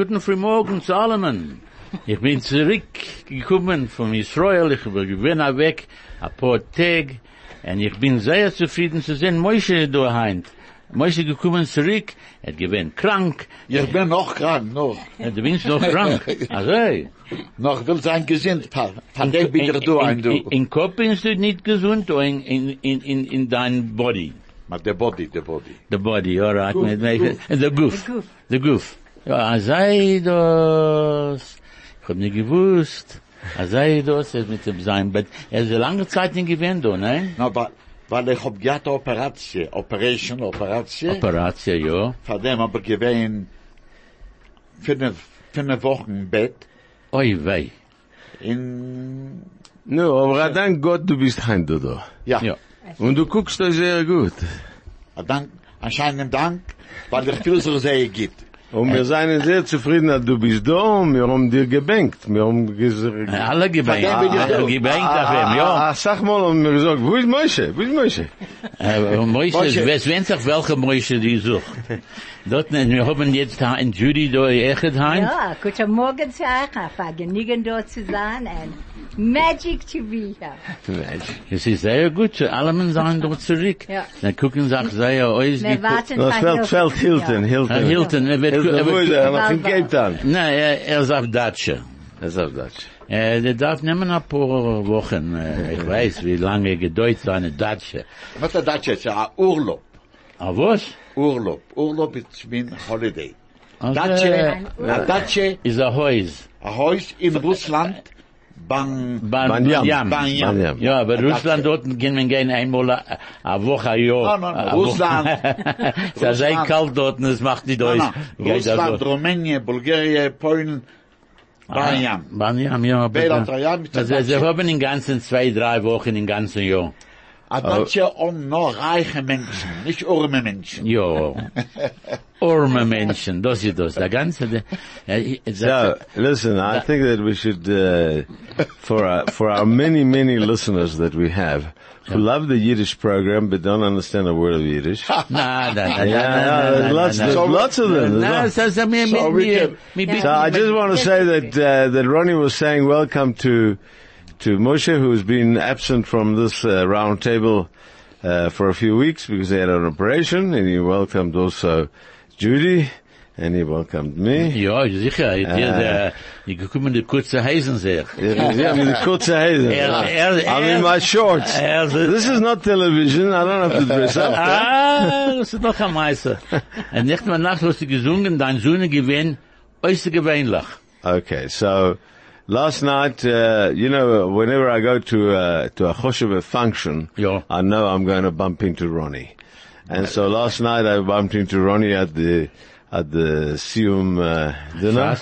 Guten Frühmorgen zu allem. Ich bin zurückgekommen von Israel, ich bin weg, ein paar Tage, und ich bin sehr zufrieden zu sehen, Moshe daheim. Moshe gekommen zurück, er gewinnt krank, Ich bin noch krank, noch. du bist noch krank. Also. Noch will sein gesinnt, pa. Von dem bin ich du ein, in, du. in, in Kopf bist du nicht gesund, oder in, in, in, in, in dein Body? But the body, the body. The body, alright. The goof. goof. The goof. Ja, das. Ich hab nicht gewusst. Das, er mit dem sein, er ist eine lange Zeit nicht gewesen, da, ne? No, but, weil ich hab gehabt Operation, Operation, Operation. Operation, ja. Von dem hab ich gewähnt, fünf, fünf Wochen im Bett, Oi, wei. in, No, aber dank Gott, du bist heim, Dodo. ja. Ja. Und du guckst euch sehr gut. Dank, anscheinend Dank, weil ich viel so sehr gibt. Und wir sind sehr zufrieden, dass du bist da und wir haben dir gebankt. Wir haben gesagt, Alle ich Alle da. gebankt auf ihm, ja. Ah, sag mal, und wir gesagt, wo ist Moshe? Wo ist Moshe? Äh, Moishe. wer weiß sich welche Moishe die sucht. Dort, wir haben jetzt da in Judy da echt heim. Ja, guten Morgen zu euch, auf genügend dort zu sein, magic to be here. Es ist sehr gut, alle Menschen sind dort zurück. Ja. Dann gucken sich sehr aus. Wir warten Das auf Feld, Feld Hilton, Hilton. Herr Hilton, er wird, Hilton, er wo ist wird, er? Noch in Cape Town. nein, er, er ist auf Datsche. Das ist auf Deutsch. Äh, der darf nehmen ein paar Wochen, äh, ich weiß, wie lange gedeutet seine Datsche. Was ist das jetzt? Ja, Urlaub. Aber was? Urlaub. Urlaub ist mein Holiday. Also, Datsche, äh, a Datsche, ist ein Haus. a Haus in Russland, Bang, Ban- Banyam. Banyam. Banyam. Banyam. Ja, aber. Russland dort gehen wir gehen einmal a, a Woche, ein Jahr. No, no, no, A Woche. Russland. Es ist sehr kalt dort und es macht nicht aus. no, Geht Russland, also- Rumänien, Bulgarien, Polen, Banyam. Banyam, ja. aber- Also, das sie haben in ganzen zwei, drei Wochen, im ganzen Jahr. A Datsche um nur reiche Menschen, nicht arme Menschen. Ja. Arme Menschen, das ist das. Der ganze, der, ja, So, listen, I think that we should, uh, for our, for our many, many listeners that we have, who love the Yiddish program but don't understand a word of Yiddish. Na, na, na, na, Yeah, na, yeah, na, lots, na, there's na. lots of them. No, There's so, so, me, me, So we me, me, me, So I just want to say that uh, that Ronnie was saying welcome to to Moshe, who's been absent from this uh, round table uh, for a few weeks because he had an operation, and he welcomed also Judy, and he welcomed me. Ja, sicher. Ich, äh, ich gekommen die kurze Heisen sehr. Yeah, with the kurze. Er- er- I'm er- in my shorts. er- This is not television. I don't have to dress up. Ah, das ist noch ein Meister. Und nicht mal nach, was sie gesungen, dein Sohn gewinnt, äußerst gewöhnlich. Okay, so last night, uh, you know, whenever I go to uh, to a Chosheva function, Yeah. I know I'm going to bump into Ronnie. And so last night I bumped into Ronnie at the at the Siyum uh, dinner.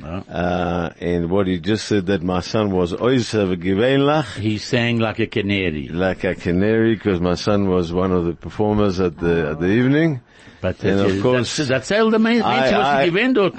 Ja. Uh, and what he just said that my son was always have a gewöhnlich, He sang like a canary. like a canary, because my son was one of the performers at the at the evening. But And of course- das erzählt der Mensch, was I- dort.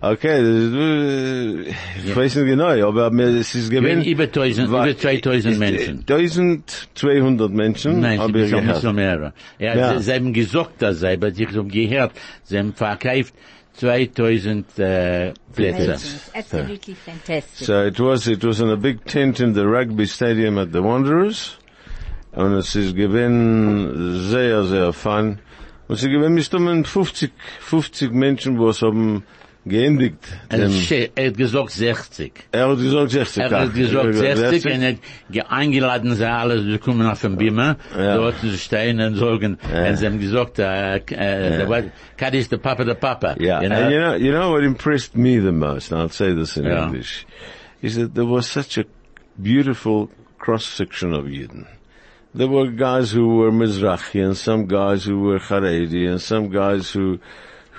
Okay, das ist, äh, ich weiß nicht genau, aber mir- es ist Gewinnt gewesen. über 1000, Wa- über 2000 Menschen. 1200 Menschen Nein, habe sie ich sind gehabt. noch mehr. Ja, Ja. Sie, sie haben gesagt, dass sie, aber ich habe gehört, sie haben verkauft 2000 äh, Plätze. Absolutely fantastic. So it was, it was in a big tent in the rugby stadium at the Wanderers. Und es ist gewesen sehr, sehr fun. Und ist gewesen, zu 50, 50 Menschen, wo es haben geendigt. Und Dem- sie- Er hat gesagt 60. Er hat gesagt 60. Er hat gesagt 60 und er hat eingeladen sie alle, kommen auf den Ja. dort zu stehen und sagen, Ja. und sie haben gesagt, äh, äh, der war- Kaddish, the Papa, the Papa. Yeah, You know? and you know, you know what impressed me the most, and I'll say this in Yeah. English, is that there was such a beautiful cross section of Yidden. There were guys who were Mizrahi, and some guys who were Haredi, and some guys who,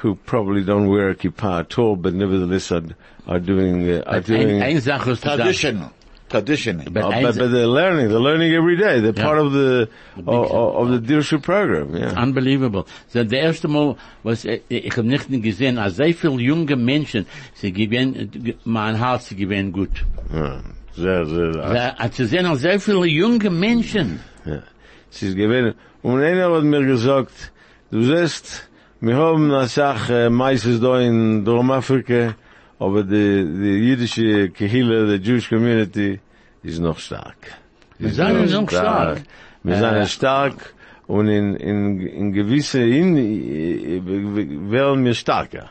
who probably don't wear a kippah at all, but nevertheless are, are doing, uh, are Ein, doing, ein Sache ist gesagt, Traditional. Traditional. but Oh, but, but they're learning, they're learning every day. They're Yeah. part of the, of, of the Dirshu program, yeah. Unbelievable. So, the erste Mal, was, äh, ich habe nicht gesehen, als sehr viele junge Menschen, sie gewinnen, mein Herz, sie gewinnen gut. Yeah. Sehr, sehr, Ja, Als zu sehen, als sehr viele junge Menschen, Ja. Es ist gewesen. Und einer hat mir gesagt, du siehst, Wir haben eine Sache, meistens da in Dormafrika, aber die, die jüdische Kehille, the Jewish community, ist noch stark. Wir sind noch stark. Wir Äh. sind stark und in, in, in gewisse, in, werden wir stärker.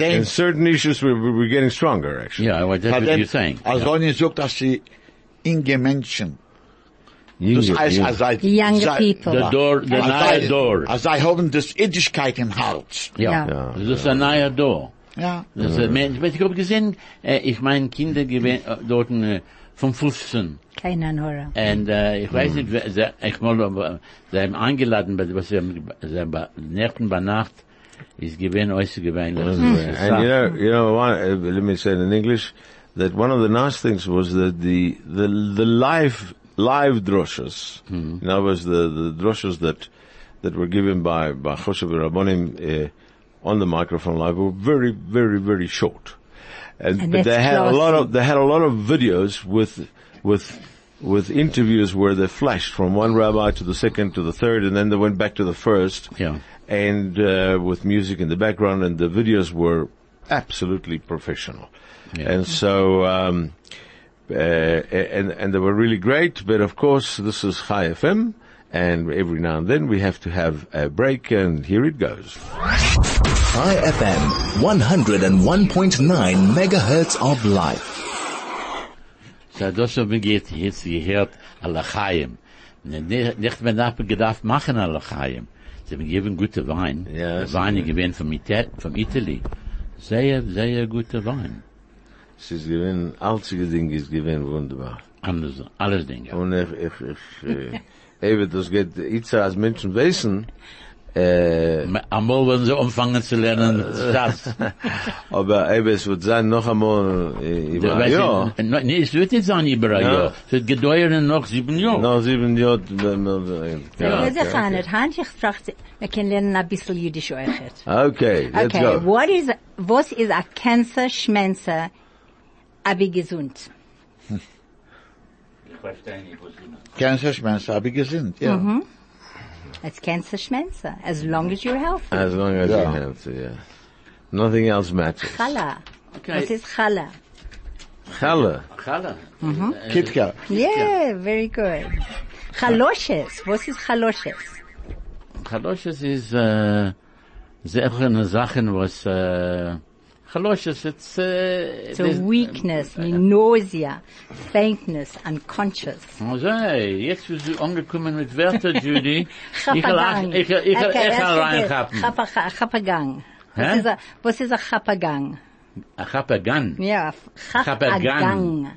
In certain issues, we're, we're getting stronger, actually. Yeah, well, that's what you're saying. Als Ronny sagt, dass sie inge Menschen, das heißt, als sei, younger sei- people. The door, the als neue sei- door. Als sei haben das Edigkeit im Hals. Ja, Ja. das ist ein neuer door. Ja. Das ist, ich habe gesehen, äh, ich meine eh, Kinder gewesen, äh, eh, dort äh, eh, vom 15. Keiner Nora. Und äh, ich weiß nicht, wer- ich mal, sie haben eingeladen, was sie haben, sie haben bei Nächten bei Nacht, ist gewesen, äußerst gewesen. And you know, you know, one, uh, let me say it in English, that one of the nice things was that the, the, the live, live droshes, in other words, the, the droshes that, that were given by, by Choshev Rabbonim, uh, on the microphone live were very, very, very short. And, And but they that's had a lot of, they had a lot of videos with, with, with interviews where they flashed from one rabbi to the second to the third and then they went back to the first Yeah. and uh, with music in the background, and the videos were absolutely professional. Yeah. And so, um, uh, and and they were really great. But of course, this is Chai FM, and every now and then we have to have a break, and here it goes. Chai FM, 101.9 megahertz of life. So, das haben wir jetzt, jetzt gehört, Alachayim. Nicht, nicht mehr darf man gedacht machen Alachayim. Sie haben gegeben gute Wein. Ja, Der Wein ist gewesen vom, Ital Italy. Sehr, sehr guter Wein. Es ist gewinn, einzige Ding ist gewinn wunderbar. Alles, alles Dinge. Und ich, ich, ich, äh, eben, das geht, ich als Menschen wissen, äh, Einmal werden sie anfangen zu lernen, das. aber eben, es wird sein noch einmal, äh, über ein Jahr. Ja. Nee, es wird nicht sein über ein Ja. Jahr. Es wird gedauern noch sieben Jahre. Noch sieben Jahre, wenn wir- Ja, ja. das kann nicht. Hand, ich frage, wir können lernen ein bisschen Jüdisch euch. Okay, let's Okay, go. what is, was ist a Cancer, Schmenzer, aber gesund? Ich verstehe nicht, was du meinst. Cancer, mm-hmm. habe ich gesinnt, ja. It's Cancer, Schmenzer, as long as you're healthy. As long as Yeah. you're healthy, yeah. Nothing else matters. Challah. Okay. Was ist Challah? Challah. Challah. Mm-hmm. Uh, Kitka. Yeah, very good. Chaloshes. Was ist Chaloshes? Chaloshes ist, äh, uh, sehr eine Sachen, was, äh, Chaloshes, it's, uh, äh, So there's- um, weakness, nausea, faintness, unconscious. Also, jetzt bist du angekommen mit Wörter, Judy. ich will, Chapagang. ich, ich, ich, ich, ich reinkappen. Chapagang. Was ist a, was ist a Chapagang? A chapagan. Ja, Chapagang. Chapagang.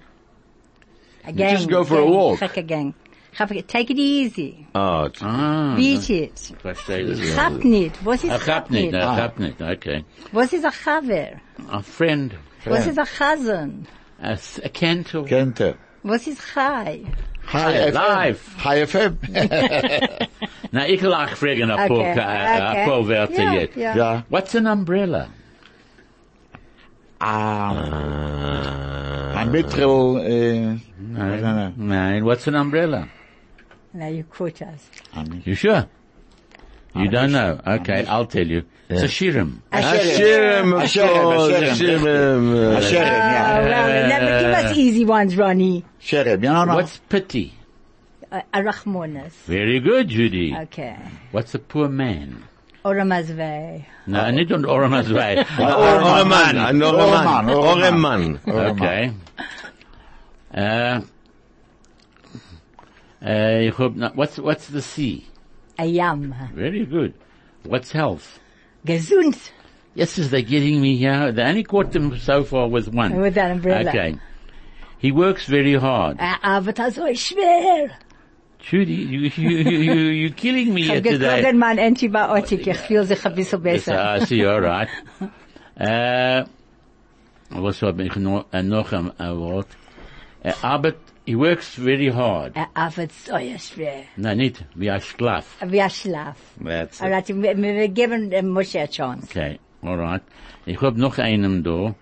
A just go for a gang, walk. Chapagang. Chapagang. Take it easy. Oh, it's- Ah, Beat it. verstehe das. Chap nicht. Was A ist chap chap nicht, nicht? a chap okay. Was ist a Chaver? A friend, Was ist a Chazan? a, s- a cantor. Kente. Was ist Chai? Hi FM. Live. Chai FM. Na, ich will auch fragen ein paar, Okay, ein paar Wörter Ja, jetzt. ja. ja. What's an umbrella? Ah, uh, ein Mittel, äh, Nein, nein. nein, what's an umbrella? Now you quote us. You sure? You don't know? Okay, I'll tell you. It's a shirim. Hashem, of Hashem, course, Hashem. Hashem, uh, Sherem, Oh, well, never give us easy ones, Ronnie. Sherem, ja, no. What's pity? Uh, a Rachmonas. Very good, Judy. Okay. What's a poor man? Oramazvei. No, nicht und Oramas way. Oreman, an Oreman, Oreman, Oreman. Okay. Uh, uh, ich what's, what's the sea? A yam. Very good. What's health? Gesund. Yes, is they getting me here? They only caught them so far with one. With that umbrella. Okay. He works very hard. Er arbeitet so schwer. Judy, you, you, you, you, you're killing me here today. gekriegt mein Antibiotik. Ich fühle sich ein bisschen Yes, besser. I see, all right. Äh, was hab ich noch, noch ein, ein Wort? Er arbeitet, he works very hard. Er arbeitet so schwer. Nein, nicht, wie ein Schlaf. Wie ein Schlaf. That's it. Alright, wir, geben Moshe a chance. Okay, all right. Ich hab noch einen da.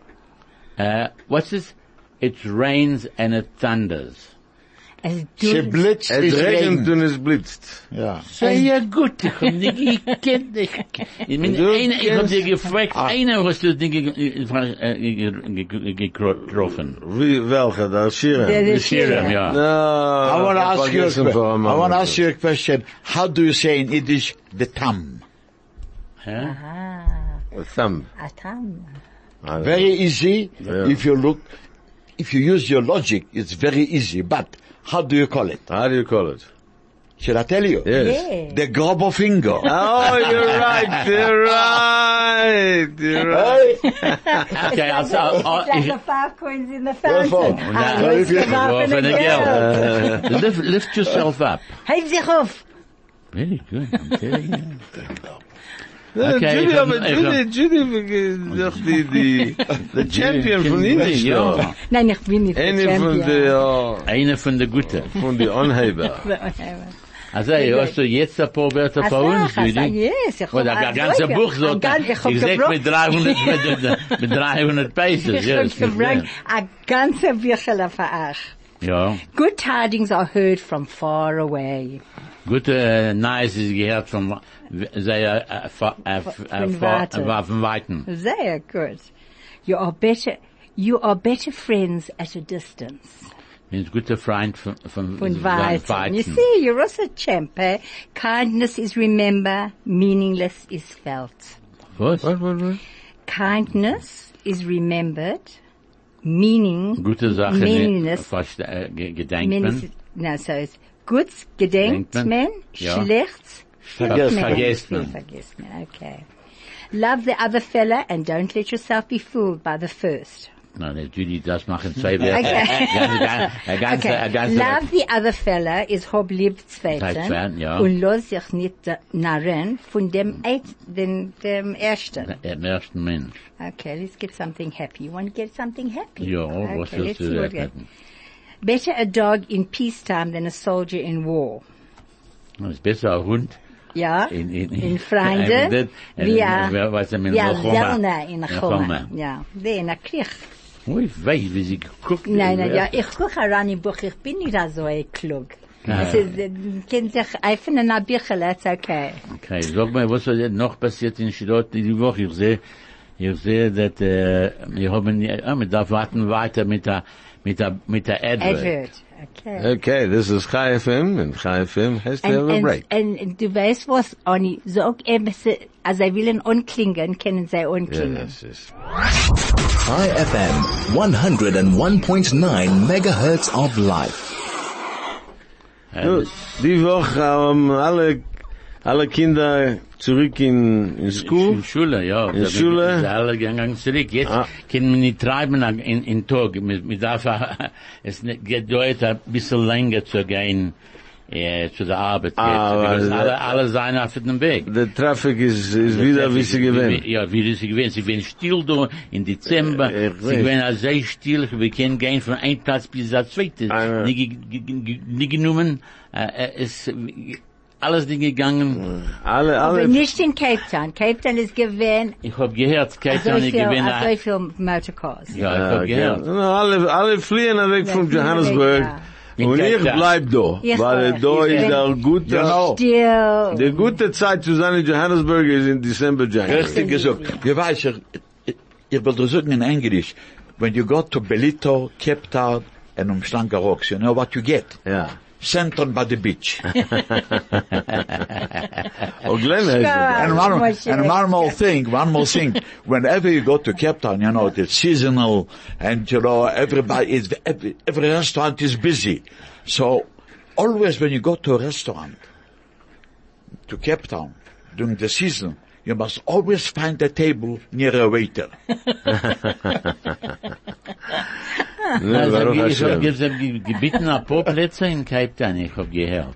Äh, what's this? It rains and it thunders. Es Sie du, blitzt, Es es regnet regnet. und es blitzt. Ja. Sehr gut, ich hab dich gekannt. Ich, ich, bin Du einer, ich hab kennst- dir gefragt, einer hast du dich ge- ge- ge- ge- ge- getroffen. Wie, welcher? Der Schirem? Der- der Schirem, ja. No, I want to ask you a forgotten que- for a I moment. want to ask you a question. How do you say in Yiddish the thumb? Hä? A thumb. Atam. I- Very easy. Yeah. If you look, if you use your logic, it's very easy. But how do you call it? How do you call it? Should I tell you? Yes. Yeah. The grubber finger. Oh, you're right. You're right. You're right. Okay, also, oh, It's like the five coins in the Well, fountain. for- I Well, if you- up Well, in for a the girl. girl. Uh, lift, lift yourself up. Heb sich auf. Very good, I'm telling you. Okay, Okay, Judy, ich hab- aber ich Judy, Judy, doch die, die, the champion von Indisch, Ja. doch. Nein, ich bin nicht der Eine von Champion. der, äh, Einer von der Guten. von die Anheber. Also, hast du jetzt ein paar Wörter für uns, Ach, Judy? yes, ich Oder hab ein ganzes Leute. Buch so. Ein ganz- Ich hab Ich sag gebracht. mit 300, mit, mit 300 Paces. Ich ja, hab ist nicht gebracht ein ganzer Bücherle für euch. Ja. Good tidings are heard from far away. Gute äh, Nice ist gehört von sehr von Von Weiten. von von Sehr good. You are better, you are better friends at a distance. Bin ein guter Freund von von Von Weiten. You see, you're also a champ, eh? Kindness is remember, meaningless is felt. Was? What, what, what? Kindness is remembered, meaning, Gute Sache, ne, meaningless, fast äh, gedenkt meaningless, man. no, so it's goods gedenkt Denkt man. man, Ja. schlechts Vergesst man. vergesst man. Vergesst okay. Love the other fella and don't let yourself be fooled by the first. Na, ne, Judy, das machen zwei Wörter. Okay. Ein ganzer, ein Love the other fella is hob lieb zweiten Zweiten, ja. und los sich nicht narren von dem, Eit- dem, dem ersten. der ersten Mensch. Okay, let's get something happy. You want to get something happy? Ja, okay, was let's willst see du what da? Better a dog in peacetime than a soldier in war. Das ist besser ein Hund. Ja, In- in- in Freunde, in- in- wie in- a, wer weiß, in. Choma. Ja, der in a Krieg. Oh, ich weiß, wie sie geguckt Nein, nein, ja, ich gucke heran im Buch, ich bin nicht so ein klug. Ja. Es ist, äh, kennt sich einfach in a Büchel, it's okay. Okay, sag mal, was ist noch passiert in Schirot die Woche? Ich sehe, ich sehe, dass, äh, uh, wir haben, ja, uh, wir darf warten weiter mit der, mit der, mit der Advert. Edward, okay. Okay, this is Chai FM, and Chai FM has to Und, have a und, break. und du weißt was, Anni, sag er eben, se- als sie er willen anklingen, können sie anklingen. Yes, yes. Chai FM 101.9 megahertz of life. Nu, Die Woche haben alle, alle Kinder zurück in, in school. In Schule, ja. In Da Schule? sind alle gegangen zurück. Jetzt Ah. können wir nicht treiben in, in Tag. Wir, wir darf, es geht dort ein bisschen länger zu gehen, äh, zu der Arbeit. Ah, weil- Because alle, alle sind auf dem Weg. The traffic is, is wieder wie sie gewinnt. Ja, wie sie gewinnt. Sie werden still da im Dezember. Äh, ich Sie werden also sehr still. Wir können gehen von einem Platz bis zum zweiten. Ah, ja. Nicht, nicht genommen. Äh, äh, es, alles Ding gegangen. Alle, Aber alle, nicht in Cape Town. Cape Town ist gewähnt, Ich hab gehört, Kate so ich viel, gewinne. so viel Motorcars. Ja, ich hab okay. gehört. Alle, alle fliehen weg Ja, von Johannesburg. Und Cape ich Town. bleib da. Weil da Ich ist der gute, die gute Zeit zu sein in Johannesburg ist in December, January. richtig gesagt. Ich weiß, ich, ich, will das sagen in Englisch. When you go to Belito, Cape Town, and Umschlanker Rocks, you know what you get? Ja. Sand on by the beach. Und oh, Glenn heißt Ja. And one, and one more thing, one more thing. Whenever you go to Cape Town, you know, it's seasonal and, you know, everybody is, every, every restaurant is busy. So, always when you go to a restaurant, to Cape Town, during the season, you must always find a table near a waiter. Ne, Also, Baruch ich hab Hashem. gesagt, ge- gebeten ein paar Plätze in Cape Town, ich hab gehört.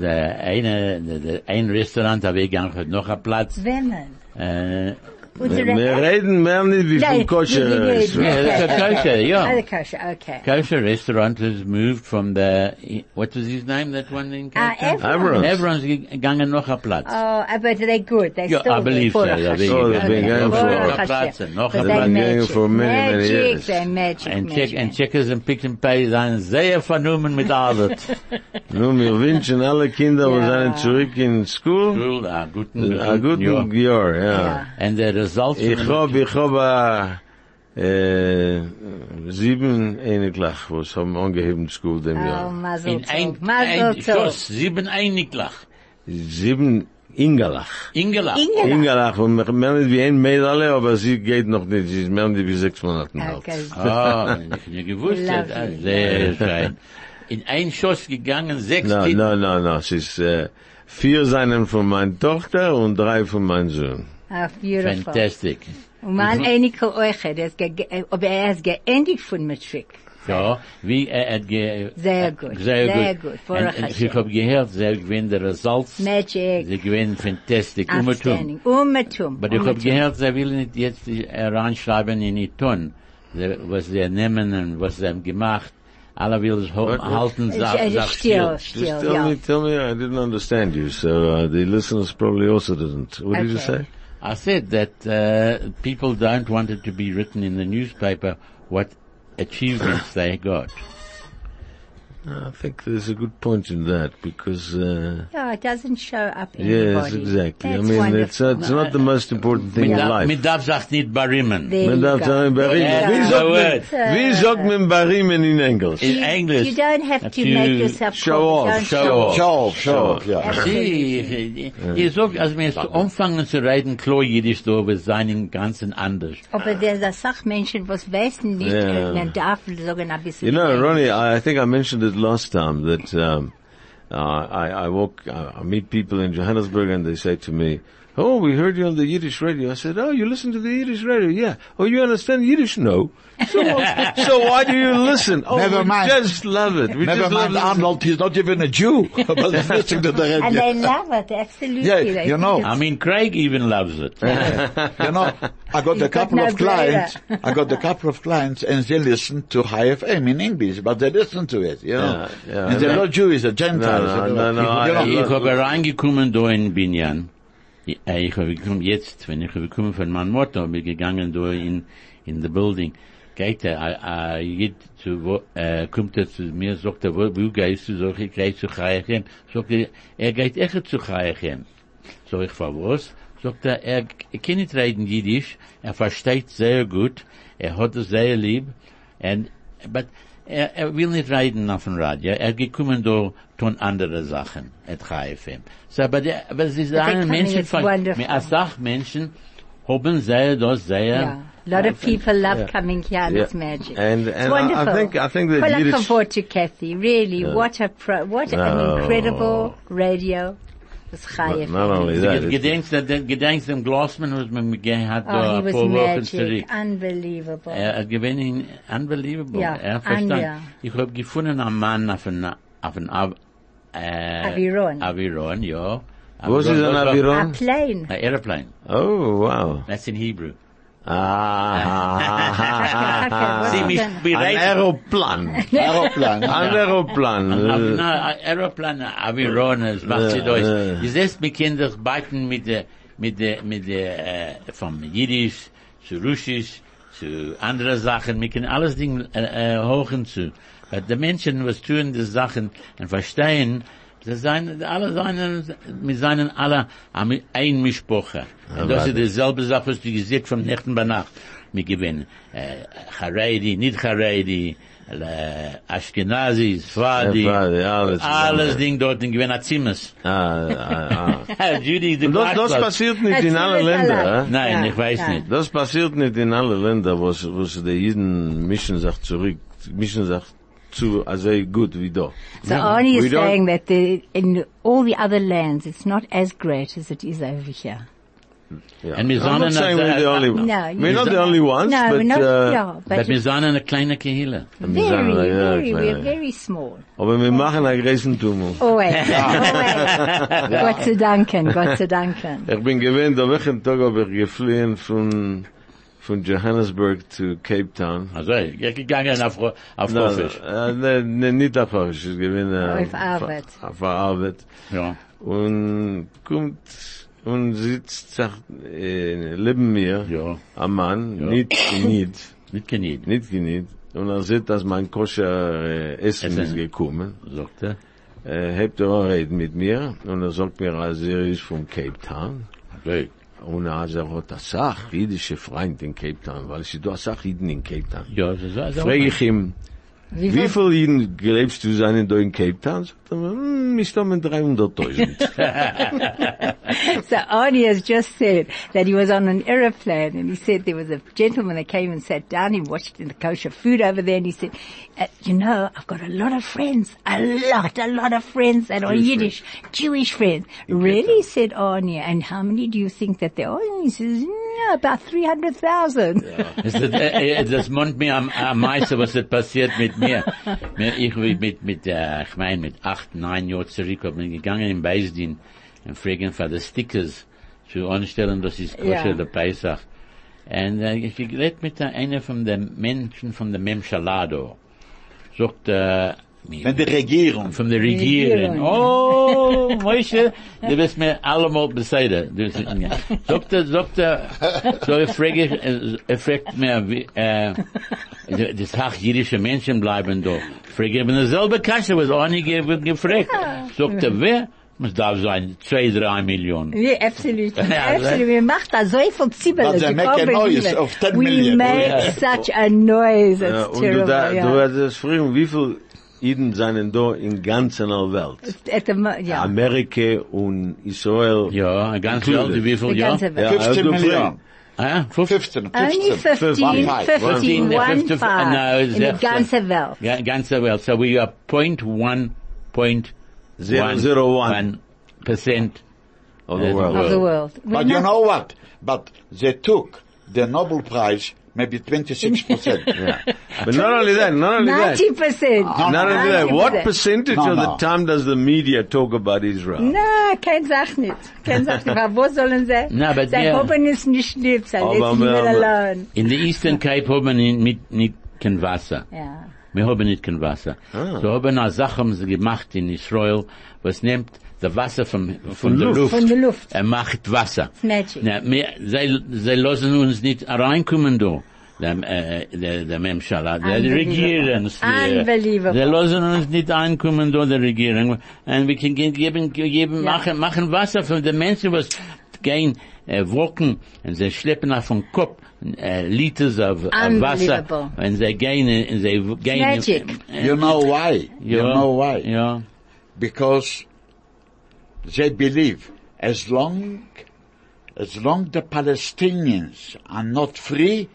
Der eine, der, der, ein Restaurant habe ich gegangen, hat noch einen Platz. Wennen. Äh, Unsere- Wir reden mehr nicht wie Nein, vom kosher restaurant. Yeah, that's a kosher, Oh, yeah. the kosher, okay. Kosher restaurant has moved from the, what was his name, that one in Ah, Cape Town? Everon. Everon's. Everyone's gegangen noch a Platz. Oh, but they're good. They're Yeah, still I believe so. Baruch Yeah, Hashem. they- they've been going for- a Hashem. Platz, noch But a they're Platz. Going for many, many years. they're magic, And check, magic. and checkers and Pick n Pay sind sehr vernommen mit Arbeit. Nun, wir wünschen alle Kinder, wir Ja. sind zurück in school. Cool, a guten, A guten Jahr. Jahr, ja. Ja. And results Ich hab, ich hab, äh, sieben Einiglach, was haben angeheben School dem Oh, Jahr. Mazel in ein, ein. Schuss, sieben Einiglach. Sieben Ingalach. Ingelach. Ingelach. Ingalach, und wir mehr nicht wie ein Mädel, aber sie geht noch nicht, sie ist mehr wie sechs Monate alt. Okay. Ah, ich nicht gewusst, ah, sehr schön. In ein Schuss gegangen, sechs Kinder. no, no, no, sie ist, äh, vier seinen von meiner Tochter und drei von meinem Sohn. Ah, beautiful. Fantastic. Und mein einiger Euche, der ist ge- ge- aber er ist geendigt von Matric. Ja, wie er hat ge... Sehr gut, Sehr sehr gut. gut, Baruch Und, und Hashem. ich hab gehört, sie gewinnen die Results. Magic. Sie gewinnen fantastic. Umetum. Outstanding. Umetum. Aber ich hab Umetum. gehört, sie will nicht jetzt äh, reinschreiben in die Ton, sie- was sie nehmen und was sie haben gemacht. Alle will es What- halten, Äh, sag, äh, sag Still, still. still, Just tell ja. me, tell me, I didn't understand you, so uh, the listeners probably also didn't. What did you say? I said that uh, people don't want it to be written in the newspaper what achievements they got. I think there's a good point in that because, uh, Yeah, it doesn't show up in yes, anybody. exactly. That's I mean, wonderful. it's, uh, it's not the most important thing Mit in life. mit darf sagt nicht barimmen. Man you darf go. sagen, There Barimen. you Wie go. sagt man, wie sagt man Barimen in Englisch? In English. You don't have to you make yourself show cool. off, Don't show off. Show off, show off, yeah. Sie, ich, ich sag, als wir jetzt anfangen zu reden, klar Jiddisch da, wir seien im Ganzen anders. Aber there's a Sachmenschen, was wissen nicht, Yeah. man darf sagen ein bisschen. You know, Ronnie, I, I think I mentioned it last time that um, uh, I, I walk, uh, I meet people in Johannesburg and they say to me, "Oh, we heard you on the Yiddish radio." I said, "Oh, you listen to the Yiddish radio? Yeah. Oh, you understand Yiddish? No. So, so why do you listen? Oh, Never we mind. just love it. We Never just mind listening. Arnold, he's not even a Jew, but he's listening to the radio. And radio. they love it, absolutely. Yeah, They you know. I mean, Craig even loves it. you know, I got a got couple no of clients. I got a couple of clients and they listen to Chai FM in English, but they listen to it, you know. Yeah, yeah. and they're not Jewish, they're Gentiles. No, no, you no, know. no, I- You know, Ich habe reingekommen da in Binyan. Ich äh, ich habe gekommen jetzt, wenn ich habe gekommen von meinem Motto, bin gegangen da in, in the building. Geht er, äh, äh, geht zu, wo, äh, kommt er zu mir, sagt er, wo, wo gehst du, sag ich, geh zu Chayachem. Sagt er, er geht echt zu Chayachem. Sag ich, für was? Sagt er, er, er kann nicht reden Jiddisch, er versteht sehr gut, er hat es sehr lieb, and, but, er, er will nicht reden auf dem Radio, er gekommen da, tun andere Sachen, at HFM. So, aber der, aber sie sagen, coming, Menschen, it's von, wonderful. mir als Sachmenschen, haben sehr, das sehr, Yeah. A lot of people love Yeah. coming here and Yeah. it's magic. And- it's and I- I wonderful. think- I think that Well, I Yiddish- come forward to Kathy. Really, what a pro, what No. an incredible radio. It's Not, Chayef. not only that, Ge- it's- Gedenkst, der, gedenkst dem Glossman, was man gegeben hat, Oh, da he ein was paar Wochen magic. zurück. Unbelievable. Er hat gewinnen, unbelievable. Ja, er verstand. ja. Ich hab gefunden einen Mann auf ein, auf ein, Av, äh, Aviron. Aviron, ja. Was ist ein a plane. An airplane. Oh, wow. That's in Hebrew. Ah, Sie mich ein bereit. Aeroplan. Aeroplan. Ein Aeroplan. Na, Aeroplan, Aviron, es macht sie durch. seht, wir können das beiten mit der, mit der, mit der, äh, vom Jiddisch zu Russisch zu andere Sachen. Wir können alles Ding, äh, äh, hochen zu. Weil die Menschen, was tun die Sachen und verstehen, sie seien, alle seien, wir seien alle am ein Mischpoche. Und das ist dieselbe Sache, was du gesehen von Nächten bei Nacht. Wir gewinnen, äh, Haredi, nicht Haredi, äh, Ashkenazi, Sfadi, alles alles. Ding dort, und gewinnen Zimmers. Ah, ah, ah. Judy, das, das passiert nicht in alle Erzähl es Ländern. Nein, Ja, ich weiß ja. nicht. Das passiert nicht in alle Ländern, wo, wo die Jiden mischen sich zurück, mischen sich zu, also gut wie da. So Arnie We is don't- saying that the, in all the other lands, it's not as great as it is over here. Yeah. And wir I'm not saying we're the only ones. No, we're not the only ones, no, but, we're not, uh, yeah, but, But wir sind eine kleine Kehille. very, wir sind eine- ja, very, we're very small. aber wir machen einen großen Tummel. Always, always. Gott zu danken, Gott zu danken. Ich bin gewähnt, am welchen Tag habe ich geflohen von, von Johannesburg zu Cape Town. Also, ich gegangen auf, auf No, Hofisch. äh, ne, ne, nicht auf Hofisch, ich gewinn, äh, Auf Arbeit. Auf Arbeit. Ja. Und kommt und sitzt, sagt, äh, neben mir, Ja. ein Mann, Ja. nicht, nicht, Nicht geniet. nicht geniet. Und er sieht, dass mein koscher äh, Essen Essen. ist gekommen. Sagt er. Äh, hebt er auch reden mit mir und er sagt mir, also er ist von Cape Town. Okay. Und er hat das sagt, jüdische Freund in Cape Town, weil sie da Jiden in Cape Town. Ja, das ist. Frage ich ihm, Wie wie viel? viel Jiden glaubst du seien da in Cape Town? Sagt er, hm, ich stamme 300.000. So Arnie has just said that he was on an aeroplane and he said there was a gentleman that came and sat down. He watched the kosher food over there and he said, uh, you know, I've got a lot of friends, a lot, a lot of friends that are Yiddish, Jewish friends. Really? said Arnie. And how many do you think that there are? And he says, no, about 300,000. Es ist, äh, äh, das mond mir am, am meisten, was ist passiert mit mir. mir ich bin mit, mit, äh, ich mein, mit acht, neun Jahren zurück, bin gegangen im Beisdien und fragen für die Stickers zu anstellen, das ist kosher, Ja. der Pesach. Und äh, ich geredet mit einer von den Menschen von der Memshalado. Sagt, äh, Wenn die Regierung, von der Regierung. Regierung. Oh, Moshe, du bist mir allemal beseide. Du bist, ja. Sagt er, sagt er, so ich frage, ich, äh, er fragt mir, wie, äh, das Tag jüdische Menschen bleiben da. Frage ich, wenn derselbe Kasse, was auch nicht ge- wird gefragt. Sagt er, wer? Muss da sein, zwei, drei Millionen. Ja, absolutely. We macht da so viel Zibbel. But they make a noise of 10 We million. make such a noise. Ja, It's und du, terrible. da, yeah. du hattest wie viel Jiden seien da in ganzer Welt? At the mo- yeah. Amerika und Israel. Ja, ganz Included. Welt, wie viel, The ja? ganze Welt. Ja, 15 also Millionen. Ah, 15, Only 15. 15, One five. 15, One one fifty- five. no, in the that's- ganze Welt. Ja, ganze Welt. So we are point one, point Zero, one- zero, one. one percent of the world. Of the world. We're But you not- know what? But they took the Nobel Prize maybe 26%. Yeah. But not only that, not only that. 90%. Not only that, what percentage No, of the time does the media talk about Israel? Na, kein Sach nicht. Kein Sach nicht. Aber wo sollen sie? Na, aber sie der- haben es nicht lieb. Sie Aber lassen wir- wir wir- allein. In der Eastern Cape haben wir nicht, nicht kein Wasser. Ja. Wir haben nicht kein Wasser. Ah. So haben eine Sache haben gemacht in Israel, was nimmt das Wasser vom, von, der Luft. Luft. Von der Luft. Er macht Wasser. Magic. Na, wir, sie, sie lassen uns nicht reinkommen da. Der, äh, der, der Memschala, der Unbelievable. Regierungsführer. Unbelievable. Sie lassen uns nicht einkommen da, der Regierung. Und wir können geben, geben, Ja. machen, machen Wasser für die Menschen, was gehen, äh, walken, und sie schleppen auf den Kopf, äh, Liters of, of Wasser, Unbelievable. und sie gehen, und sie gehen, Magic. you know why? You Ja, know why? Ja. Because they believe as long, as long the Palestinians are not free,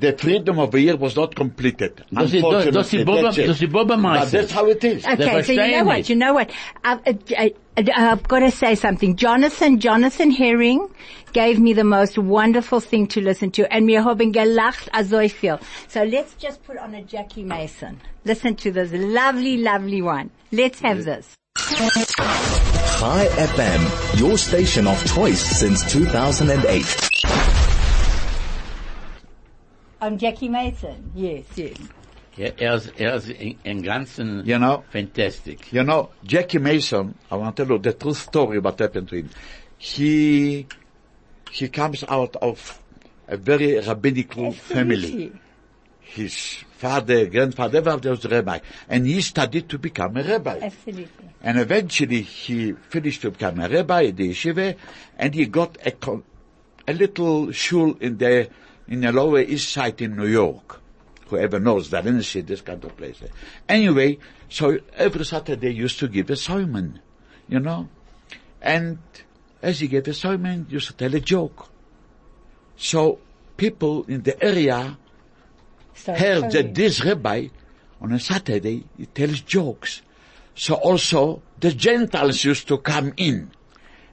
the freedom of the year was not completed. Das ist- das- das ist Boba- Unfortunately, das ist Boba But that's how it is. Okay, so you know what? nicht. You know what? I've, uh, I, I, uh, I've got to say something. Jonathan, Jonathan Herring gave me the most wonderful thing to listen to, and wir haben gelacht also viel. So let's just put on a Jackie Mason. Listen to this lovely, lovely one. Let's have this. Chai FM, your station of choice since 2008. On Jackie Mason. Yes, yes. Ja, er ist, er ist in, in ganzen You know? fantastic. You know, Jackie Mason, I want to tell you the true story what happened to him. He, he comes out of a very rabbinical family. His father, grandfather was a rabbi. And he studied to become a rabbi. Absolutely. And eventually he finished to become a rabbi at the yeshiva, and he got a, con- a little shul in the, in the lower east side in New York. Whoever knows that, in this kind of place. Anyway, so every Saturday he used to give a sermon, you know. And as he gave a sermon, he used to tell a joke. So people in the area heard sorry. that this rabbi on a Saturday he tells jokes. So also the Gentiles used to come in,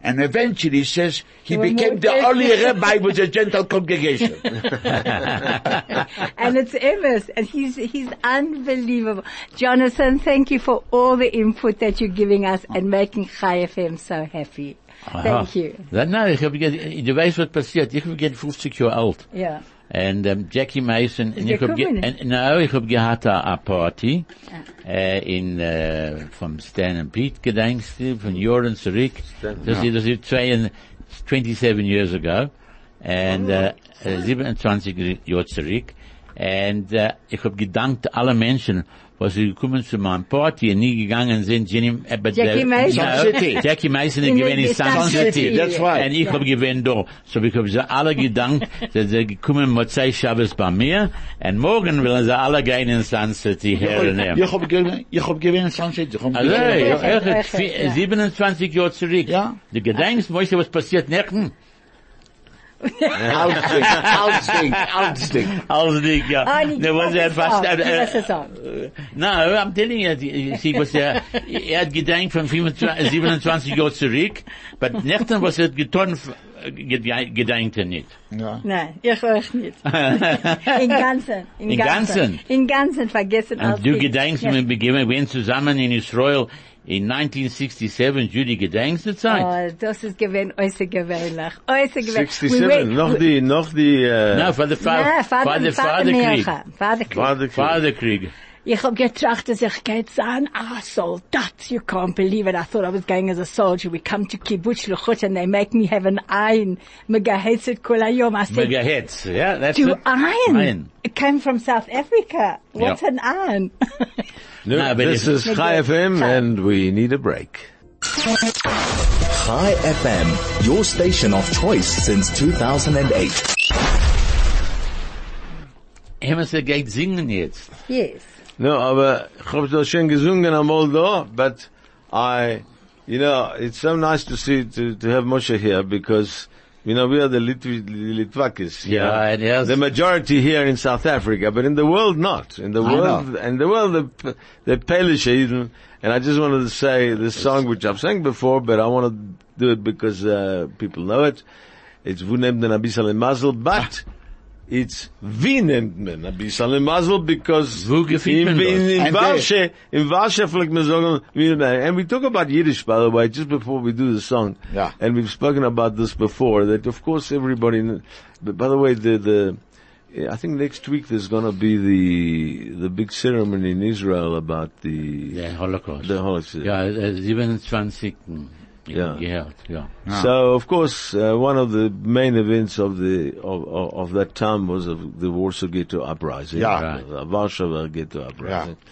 And eventually he says he There were became the only rabbi with a gentle congregation. and it's Emma's, and he's he's unbelievable. Jonathan, thank you for all the input that you're giving us and making Chai FM so happy. Thank Aha. you. Dann, nein, ich hab, ge- du weißt, was passiert. Ich bin 50 Jahre alt. Yeah. And um, Jackie Mason, and der ich hab, ge- gekommen? and, no, ich hab gehabt a, a party, äh, in, uh, äh, vom Stan and Pete gedenkst, von Joren zurück. Das ist, das ist zwei, 27 years ago. And, äh, äh, 27 Jahre zurück. And, äh, ich hab gedankt alle Menschen, was sie gekommen zu meinem Party und nie gegangen sind, Jenny, eh, äh, but Jackie the- Mason. No, Jackie Mason In ist gewesen in the Sun Sun City. City, That's right. Und ich hab gewinnt da. So ich hab sie alle gedankt, dass sie gekommen Mozai Shabbos bei mir, und morgen wollen sie alle gehen in Sun City hernehmen. Ich hab gewinnt, ich hab gewinnt Sunset. Ich hab Also, gewinnt- ja, Ja, echt, ja, vi- ja. 27 Jahre zurück. Ja. Du gedenkst, weißt du, was passiert nächten? Outsting, outsting, outsting. Also, die, ja. Arnie, Da give was us er a fast, song. Give us a äh, song. No, I'm telling you, die- sie, was er, er hat gedenkt von 27 Jahren zurück, aber nächten, was er getan, f- gede- gedenkt er nicht. Ja. Nein, ich euch nicht. In Ganzen. In, In Ganzen? In Ganzen vergessen alles. Und du gedenkst, Ja. wir begeben, wir waren zusammen in Israel in 1967, Judy gedenkst die Zeit? Oh, das ist gewinn, äußerst gewöhnlich. Äußerst gewöhnlich. 67, noch die, noch die, äh, No, for the Ja, Vater, Vater, Vater, Vater Vaterkrieg. Melcher. Vaterkrieg. Vaterkrieg. Vaterkrieg. Ich hab getracht, dass ich geht sein, ah, Soldat, you can't believe it. I thought I was going as a soldier. We come to Kibbutz Luchot and they make me have an iron. Megahetzet kol hayom. I said, Megahertz, yeah, that's to it. iron. Iron. It came from South Africa. What's Yeah. an iron? no, No, but this is Chai FM and we need a break. Chai FM, your station of choice since 2008. Haben sie geht singen jetzt? yes. No, aber ich hab das schon gesungen einmal da, but I, you know, it's so nice to see, to, to have Moshe here because, you know, we are the Litv- Litvakis. Yeah, know. and yes. The majority here in South Africa, but in the world not. In the I world, know. in the world, the, the Polish even, and I just wanted to say this song which I've sang before, but I want to do it because, uh, people know it. It's Wo nehmt men a bissel in Mazel, but it's wie nennt man a bissel because in, in, in, in Warsche in Warsche man and we talk about Yiddish by the way just before we do the song yeah. and we've spoken about this before that of course everybody by the way the the eh, I think next week there's going to be the the big ceremony in Israel about the yeah, Holocaust. The Holocaust. Yeah, 27. Yeah. Yeah, yeah. Ah. So of course, uh, one of the main events of the of, of, of that time was the Warsaw Ghetto uprising. Yeah, uh, right. the Warsaw Ghetto uprising. Yeah.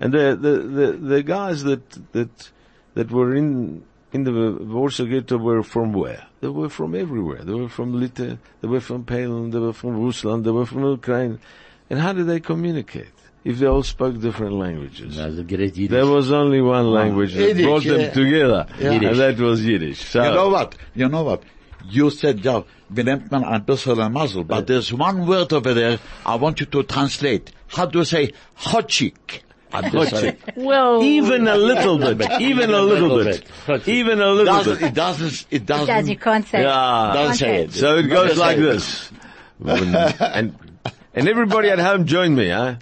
And the, the, the the guys that that that were in in the Warsaw Ghetto were from where? They were from everywhere. They were from Lithuania. They were from Poland. They were from Rusland. They were from Ukraine and how did they communicate if they all spoke different languages? Also gerät Jiddisch. There was only one language that Yiddish, brought them yeah. together, Yiddish. and that was Yiddish. So, You know what? You know what? You said, ja, wie nennt man ein bisschen ein Muzzle, but uh. there's one word over there I want you to translate. How do you say hotchik? Hotchik. Well, Even a little bit, even a little bit, even a little Doesn't, bit. it doesn't, it doesn't, you can't say. Yeah. doesn't say it. So it goes like same. this. and, and everybody at home join me, huh?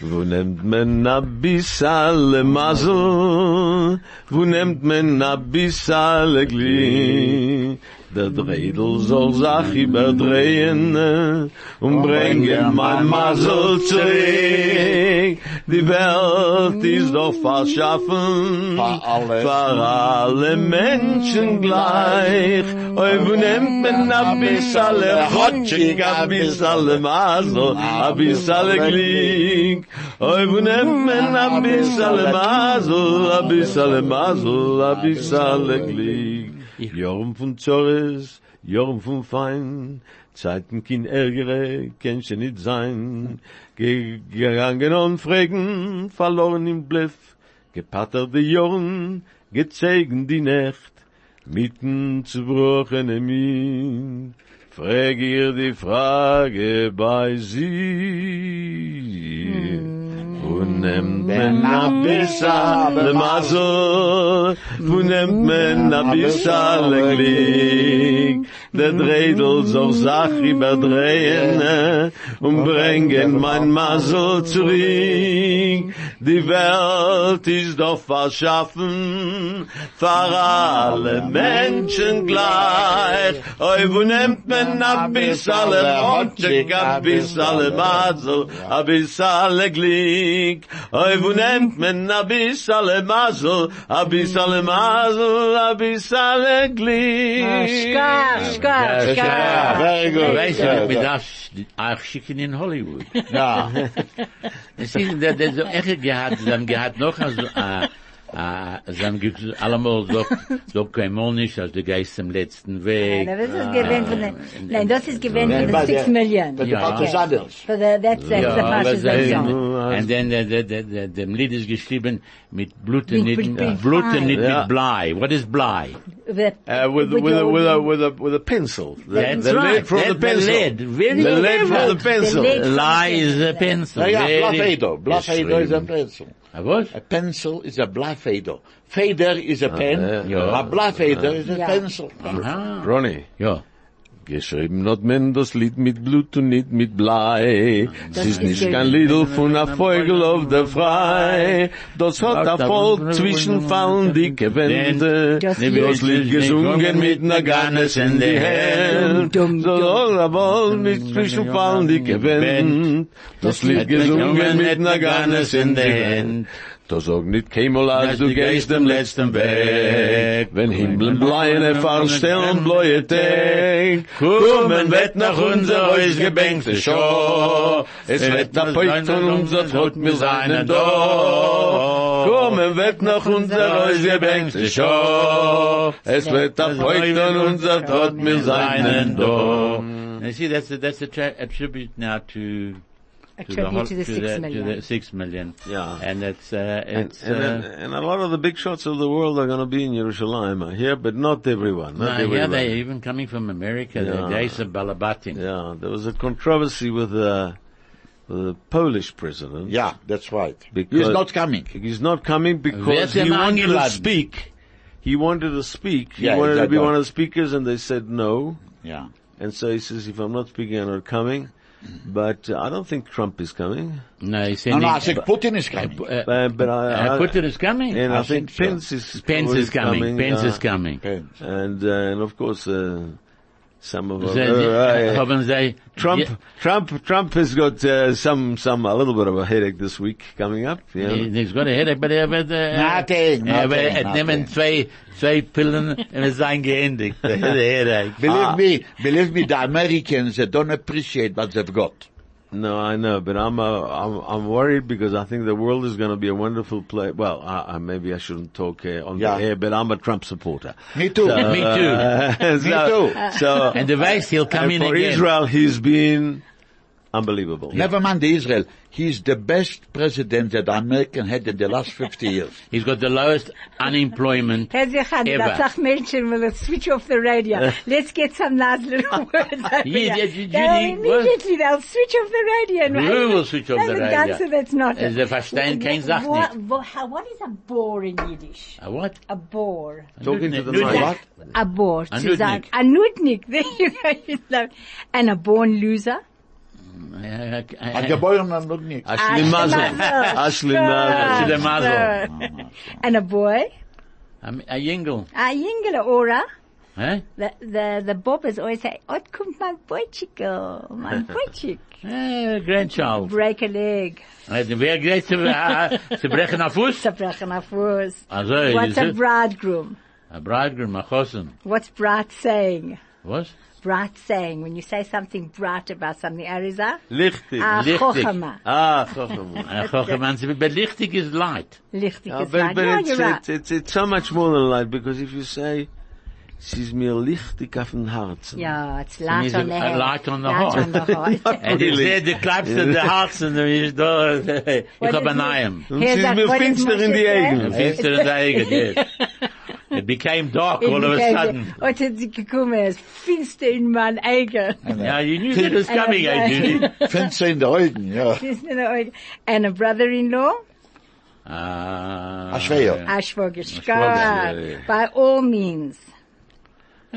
Wo nimmt men a bissal Mazel? Wo nimmt men a bissal Gli? der Dreidel soll sich überdrehen und bringen mein Masel zurück. Die Welt ist doch verschaffen für alle Menschen gleich. Oy vnem men a bisal hotchik a bisal mazo a bisal glink Oy vnem men a bisal mazo a bisal mazo a bisal glink Jorm von Zores, Jorm von Fein, Zeiten kin Ärgere, kenn sie nicht sein. Ge- Gegangen und fragen, verloren im Bluff, gepattert die Jorn, gezeigen die Nacht, mitten zu brochene Min. Frag ihr die Frage bei sie. Wo funem mm. men mm. a mm. bisa le mazo. Funem men a bisa le glik. der Dreidel so sach überdrehen und bringen mein Masel zurück. Die Welt ist doch verschaffen, für alle Menschen gleich. Oi, wo nehmt man ab bis alle Rotschek, ab bis alle Masel, ab bis alle Glick. Oi, wo nehmt man ab bis alle Masel, ab bis alle Masel, ab bis alle Glick. Bissal Glück. Schkar, schkar, schkar. Very good. Weißt Yeah, du, mit yeah. das schicken in Hollywood. Ja. Es der, der so echt gehabt, haben gehabt noch also, uh, sie haben ge- allemal so, so kein Mal nicht, als der Geist im letzten Weg. Nein, das ist gewinnt von den, nein, das ist gewinnt von Nein, den bei six der- million. bei der Ja. Partisanen. For the, that's, that's the aber Partisan sie- song. Und dann, der, der, der, der, dem Lied ist geschrieben mit Blut Mit- und nicht, mit- mit Blut und nicht Ja. mit Blei. What is Blei? The- Uh, with, with, a, your- with a, with a, with a pencil. The, That's the right. lead from That's the pencil. lead. Very the lead clever. from the pencil. The lead. Lie is a pencil. Ja, ja, Very- Blaffedo. Blaffedo is a geschrieben. pencil. A what? A pencil is a Blaffedo. Fader is a ah, pen. ja. A Blaffedo ah. is a Ja. pencil. Aha. Ronnie. Ja. Geschrieben hat man das Lied mit Blut und nicht mit Blei. Es Das ist nicht kein Lied von a Vogel auf der Frei. Das hat a Volk zwischenfallen dicke Wände. Das Das Lied gesungen mit ner Gannes in die Hand. So soll a Volk mit zwischenfallen dicke Wände. Das Lied gesungen mit ner Gannes in die Hand. Da sag nicht keinmal, als du gehst dem letzten Weg. Wenn Himmel bleine Fahrstellen bläue Tag. Kommen wird nach unser Haus gebänkte Schau. Es wird der Peut von unser Trott mir seinen da. Kommen wird nach unser Haus gebänkte Schau. Es wird der Peut von unser Trott mir seinen da. You see, that's a, that's a, a tribute now to A to the, tribute whole- to the to six the, to the six million. Yeah. and it's uh, And, it's and, uh, and a lot of the big shots of the world are going to be in Jerusalem, here, but not everyone. Not no, yeah, they're even coming from America. Yeah. The guys of Balabatin. Yeah, there was a controversy with the, the Polish president. Yeah, that's right. Because- He's not coming. He's not coming because he wanted to speak. He wanted to speak. He Yeah, wanted to be one of the speakers and they said no. Yeah. And so he says, if I'm not speaking, I'm not coming. But uh, I don't think Trump is coming. No, he's No, sending. no, I think Putin is coming. uh, Uh, but I, uh, I, Putin is coming. and I, I think, think so. Pence is Pence always is coming. Pence uh, is coming. Pence. And, uh, and of course, uh, some of them. They- uh, uh, haben Trump, Yeah. Trump, Trump has got uh, some, some, a little bit of a headache this week coming up. You know? He- He's got a headache, but er wird, äh, Nothing, er nothing, wird nothing. nehmen zwei, zwei Pillen und es sein geendigt. Der headache. Believe me, believe me, the Americans, they don't appreciate what they've got. No, I know, but I'm, uh, I'm, I'm worried because I think the world is going to be a wonderful place. Well, I, I, maybe I shouldn't talk uh, on Yeah. the air, but I'm a Trump supporter. Me too. Me too. Uh, Me so, too. So, And the Weiss, he'll come and in for again. Israel, he's been unbelievable. Never mind Israel. He's the best president that American had in the last 50 years. He's got the lowest unemployment. Herr Zichan, Ever. that's auch Menschen will switch off the radio. Uh. Let's get some nice little words over Yeah, here. yeah, you- you They'll need words. immediately, they'll switch off the radio. and Who will switch off That's the radio? Ganze that's not sie verstehen kein Sach nicht. What is a bore in Yiddish? A what? A bore. Talking to the Nudnik. mic. What? A bore. A zu. Nudnik. A nudnik. There you go. you. And a born loser. A äh, geboren and look nicht. Ashley Mazel. Ashley Mazel. Ashley Mazel. And a boy. A a jingle. A jingle ora. Huh? The, the, the bobbers always say, Ot kommt mein Boychico, mein Boychik. Eh, grandchild. Break a leg. Wer geht zu, zu brechen auf Fuß? Zerbrechen auf Fuß. Also, What's a bridegroom? A bridegroom, a chosen. What's bright saying? Was? Bright saying. When you say something bright about something, Ariza? Lichtig. A Lichtig. chochama. Ah, Chochem. A ah, chochen, sie belichtig is light. Lichtig Yeah, is but right. but No, it's, you're right. it's, it's, it's so much more than light because if you say, she's mir lichtig auf den Herzen. Yeah, it's light on the a head. light on the heart. on the heart. And he Really? said, the klaps in the hearts and the is da, ich What hab is an it? Eim. Und sie ist mir finster in Moshe die say? Augen. Finster in the Augen, yes. It became dark It all of a became- sudden. Wat het sie gekommen, es finster in mein Eigen. Yeah, you knew it was coming, eh, Judy? Fenster in the Augen, ja. Finster in the Eigen. And a brother-in-law, Ah. A schwer. Ashwag Ashwager. By all means.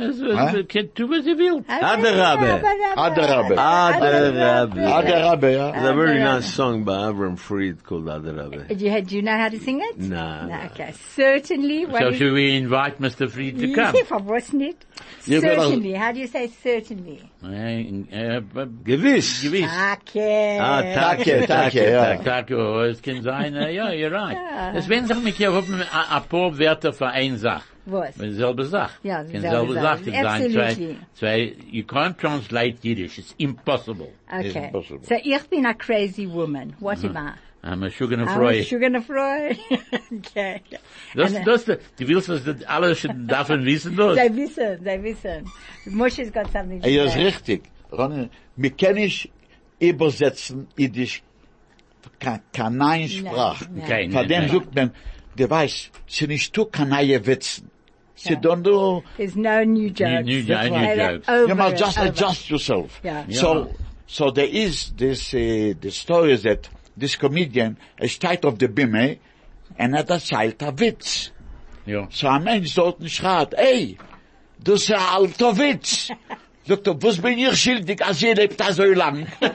Es was, Huh? Kind, du was wild. Adarabe. Adarabe. Adarabe. Adarabe, ja. There's a very nice song by Avram Fried called Adarabe. Do you, do you know how to sing it? Nah, No, nah. Okay, certainly. What So should we invite Mr. Fried to come? Yeah, for what's it? You've got a- Certainly. How do you say certainly? Eh, eh, but- Gewiss. Gewiss. Okay. Ah, Danke, danke, ja. Tag, oh, es kann sein, äh, ja, you're right. Es werden sich mich hier haben, a a paar Wörter für eine Sache. Was? Selbe Sache. Ja, Kann selbe selbe Sache. Sache sein. Zwei, Absolutely. zwei, you can't translate Yiddish. It's impossible. Okay. impossible. So ich bin a crazy woman. What uh-huh. am I? I'm a sugar and I'm a sugar and a froy. okay. Das, And, das, du willst, dass das alle schon davon wissen, das? They wissen, they wissen. Moshe's got something to Ja, ist say. richtig. Ronny, wir können nicht übersetzen Yiddish ka- kein Sprach. Nein, nein. Von dem Nein. sucht man, der weiß, sie nicht tu kanaie Witzen. Sie don't do, There's no new jokes. new- That's new right. They're jokes. you must just over. adjust yourself. Yeah. So, so there is this, uh, the story is that this comedian is tight of the bimme and er erzählt a Witz. Ja. So ein Mensch dort schreit, ey, du ist ein alter Witz. Sagt er, was bin ich schuldig, als ihr lebt da so lang? I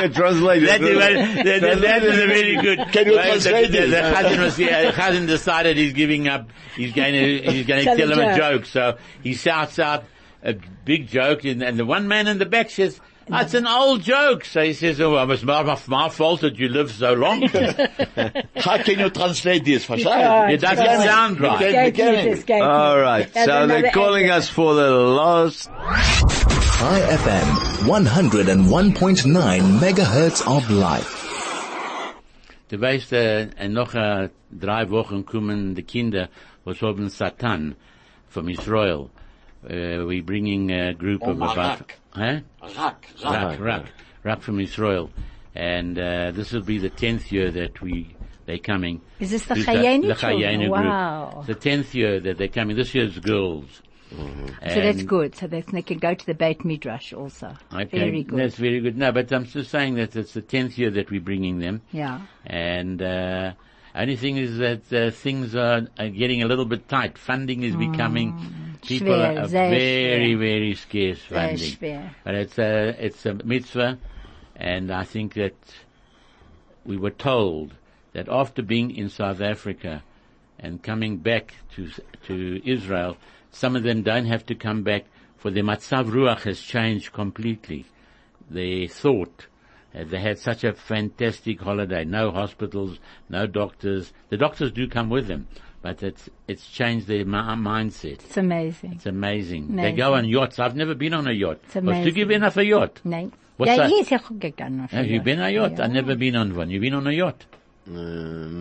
can translate it. That, that, that, that is a very good. Can you Well, translate the, it? the, the Chazan was, yeah, Chazan decided he's giving up. He's going to, he's going to Tell tell a him a joke. joke. So he shouts out a big joke and, and the one man in the back says, that's an old joke. So he says, oh, it was my, my fault that you lived so long. How can you translate this? Verstehst can't. doesn't sound right. Escape beginning. escape. All right. That's So they're calling accent. us for the last Chai FM 101.9 megahertz of life. Du weißt, äh, noch äh, drei Wochen kommen die Kinder, was haben Satan from Israel. Uh, we bringing a group Oh, of about, Marak. huh? Rak, Rak, Rak, Rak from Israel. And, uh, this will be the tenth year that we, they're coming. Is this the Who's Chayenu The? Chayenu group. Wow. The tenth year that they're coming. This year's girls. So that's good. So that they can go to the Beit Midrash also. Okay, Very good. That's very good. No, but I'm just saying that it's the tenth year that we're bringing them. Yeah. And uh, only thing is that uh, things are, are getting a little bit tight. Funding is becoming people Schwer, are very schwer. very scarce funding. But it's a it's a mitzvah, and I think that we were told that after being in South Africa and coming back to to Israel, some of them don't have to come back for their matzav ruach has changed completely. They thought. Uh, they had such a fantastic holiday. No hospitals, no doctors. The doctors do come with them, but it's it's changed their mi- mindset. It's amazing. It's amazing. They go on yachts. I've never been on a yacht. It's Was du amazing. gewinn auf a yacht? Nein. What's ja, that? hier ist ja gut gegangen. Have you been on a yacht? I've never been on one. You've been on a yacht? Uh,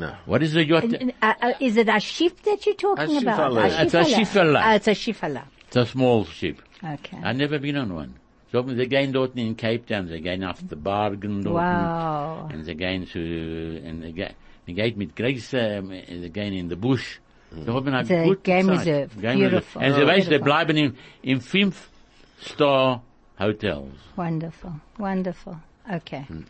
no. What is a yacht? Uh, uh, is it a ship that you're talking A about? shifala. It's a shifala. Ah, it's a shifala. It's a small ship. Okay. I've never been on one. So they're going dort in Cape Town. They're going off the Bargain dort. Wow. And they're going to, and they go, they geht mit Grace, um, they're in the bush. So haben eine It's a gute game Zeit. reserve. Game Beautiful. reserve. And sie weiß, they Beautiful. bleiben in, in fünf star hotels. Wonderful. Wonderful. Okay. Hmm.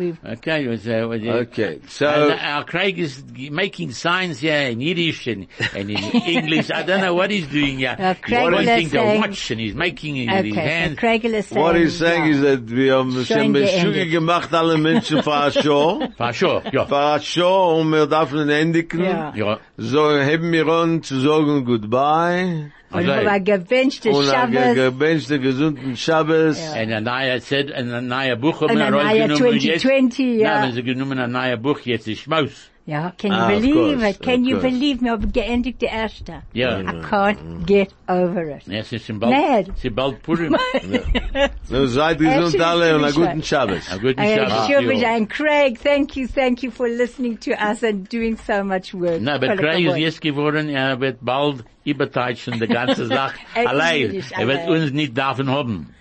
We've, Okay, it was, uh, was, uh, Okay. And So, uh, our Craig is making signs here in Yiddish and, and in English. I don't know what he's doing here. Uh, he's Craig pointing is the saying- watch and he's making it with his okay. So hands. Craig is saying. what he's saying ja. is that wir haben schon Schon Beschüge geendet. gemacht, alle Menschen für eine Show. For sure, ja. Für eine Show und wir dürfen endigen. Ja. Ja. So, heben wir uns zu sagen Goodbye. Und Also, wir gewünschte Und ein Shabbos. gewünschte gesunden Shabbos. and a neue said, and a neue Buch haben Und wir ein neuer rausgenommen jetzt. 2020, ja. Nein, sie genommen ein neues Buch jetzt, ist Schmaus. Ja, can you Ah, believe course, it? Can you course. believe me? I've geendigt die erste. Ja. I can't get over it. Ja, es ist bald, Mad. es ist bald Purim. Nun seid gesund Actually, alle und einen guten Shabbos. A guten I Shabbat. assure to you you, all. and Craig, thank you, thank you for listening to us and doing so much work. No, but Craig ist Kavod. jetzt geworden, er wird bald überteilen die ganze Sache ist allein. Jiddisch Er wird allein. uns nicht davon haben.